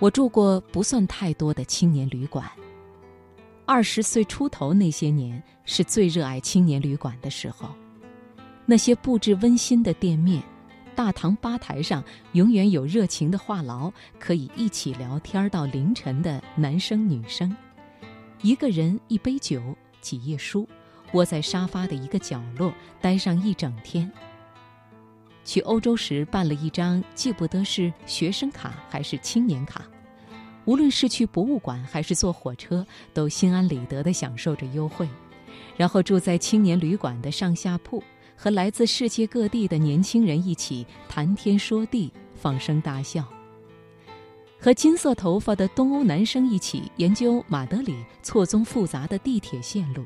我住过不算太多的青年旅馆。二十岁出头那些年是最热爱青年旅馆的时候，那些布置温馨的店面，大堂吧台上永远有热情的话痨，可以一起聊天到凌晨的男生女生，一个人一杯酒几页书，窝在沙发的一个角落待上一整天。去欧洲时办了一张，记不得是学生卡还是青年卡。无论是去博物馆还是坐火车，都心安理得地享受着优惠。然后住在青年旅馆的上下铺，和来自世界各地的年轻人一起谈天说地，放声大笑。和金色头发的东欧男生一起研究马德里错综复杂的地铁线路。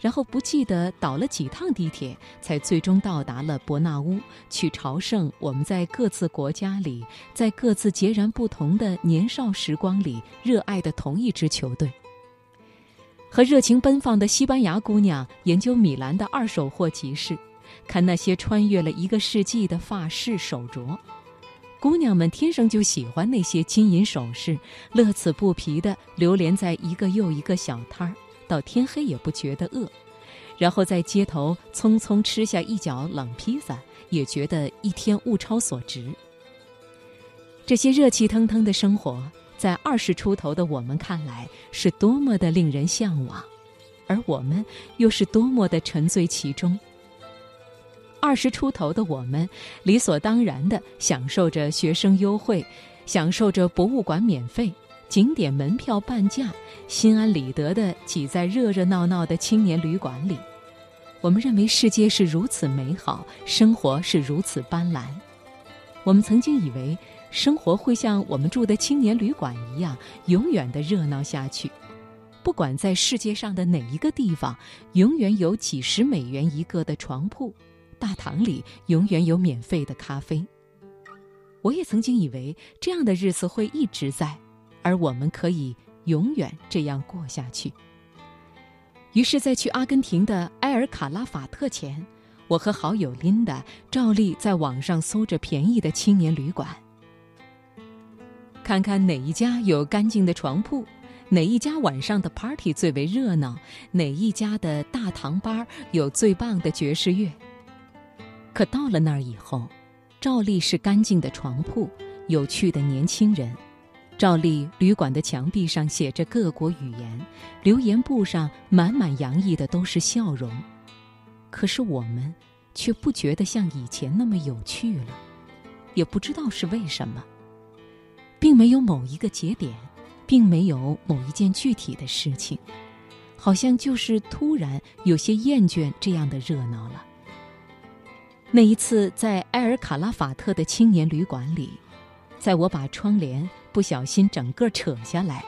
然后不记得倒了几趟地铁，才最终到达了伯纳乌，去朝圣我们在各自国家里，在各自截然不同的年少时光里热爱的同一支球队。和热情奔放的西班牙姑娘研究米兰的二手货集市，看那些穿越了一个世纪的发饰手镯。姑娘们天生就喜欢那些金银首饰，乐此不疲地流连在一个又一个小摊儿。到天黑也不觉得饿，然后在街头匆匆吃下一角冷披萨，也觉得一天物超所值。这些热气腾腾的生活，在二十出头的我们看来是多么的令人向往，而我们又是多么的沉醉其中。二十出头的我们，理所当然地享受着学生优惠，享受着博物馆免费。景点门票半价，心安理得地挤在热热闹闹的青年旅馆里。我们认为世界是如此美好，生活是如此斑斓。我们曾经以为生活会像我们住的青年旅馆一样，永远的热闹下去。不管在世界上的哪一个地方，永远有几十美元一个的床铺，大堂里永远有免费的咖啡。我也曾经以为这样的日子会一直在。而我们可以永远这样过下去。于是，在去阿根廷的埃尔卡拉法特前，我和好友琳达照例在网上搜着便宜的青年旅馆，看看哪一家有干净的床铺，哪一家晚上的 party 最为热闹，哪一家的大堂吧有最棒的爵士乐。可到了那儿以后，照例是干净的床铺，有趣的年轻人。照例，旅馆的墙壁上写着各国语言，留言簿上满满洋溢的都是笑容。可是我们却不觉得像以前那么有趣了，也不知道是为什么。并没有某一个节点，并没有某一件具体的事情，好像就是突然有些厌倦这样的热闹了。那一次在埃尔卡拉法特的青年旅馆里，在我把窗帘。不小心整个扯下来，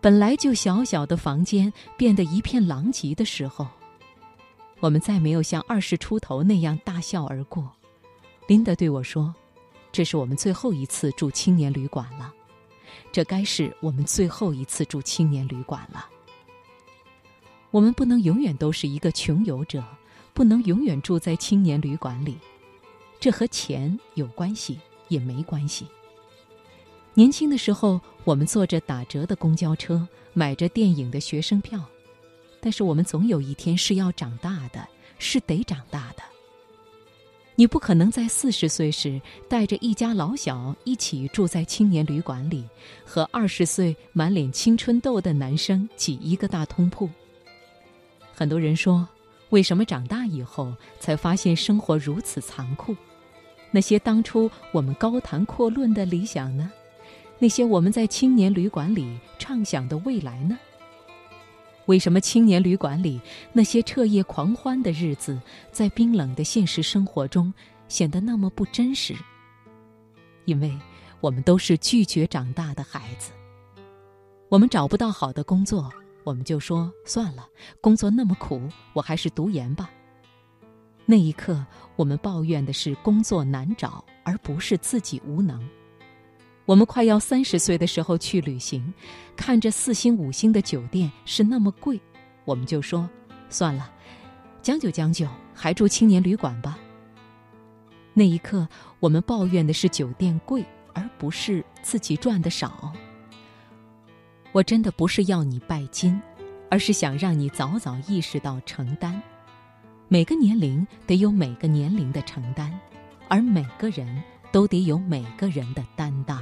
本来就小小的房间变得一片狼藉的时候，我们再没有像二十出头那样大笑而过。琳达对我说：“这是我们最后一次住青年旅馆了，这该是我们最后一次住青年旅馆了。我们不能永远都是一个穷游者，不能永远住在青年旅馆里。这和钱有关系，也没关系。”年轻的时候，我们坐着打折的公交车，买着电影的学生票。但是我们总有一天是要长大的，是得长大的。你不可能在四十岁时带着一家老小一起住在青年旅馆里，和二十岁满脸青春痘的男生挤一个大通铺。很多人说，为什么长大以后才发现生活如此残酷？那些当初我们高谈阔论的理想呢？那些我们在青年旅馆里畅想的未来呢？为什么青年旅馆里那些彻夜狂欢的日子，在冰冷的现实生活中显得那么不真实？因为我们都是拒绝长大的孩子。我们找不到好的工作，我们就说算了，工作那么苦，我还是读研吧。那一刻，我们抱怨的是工作难找，而不是自己无能。我们快要三十岁的时候去旅行，看着四星五星的酒店是那么贵，我们就说算了，将就将就，还住青年旅馆吧。那一刻，我们抱怨的是酒店贵，而不是自己赚的少。我真的不是要你拜金，而是想让你早早意识到承担。每个年龄得有每个年龄的承担，而每个人都得有每个人的担当。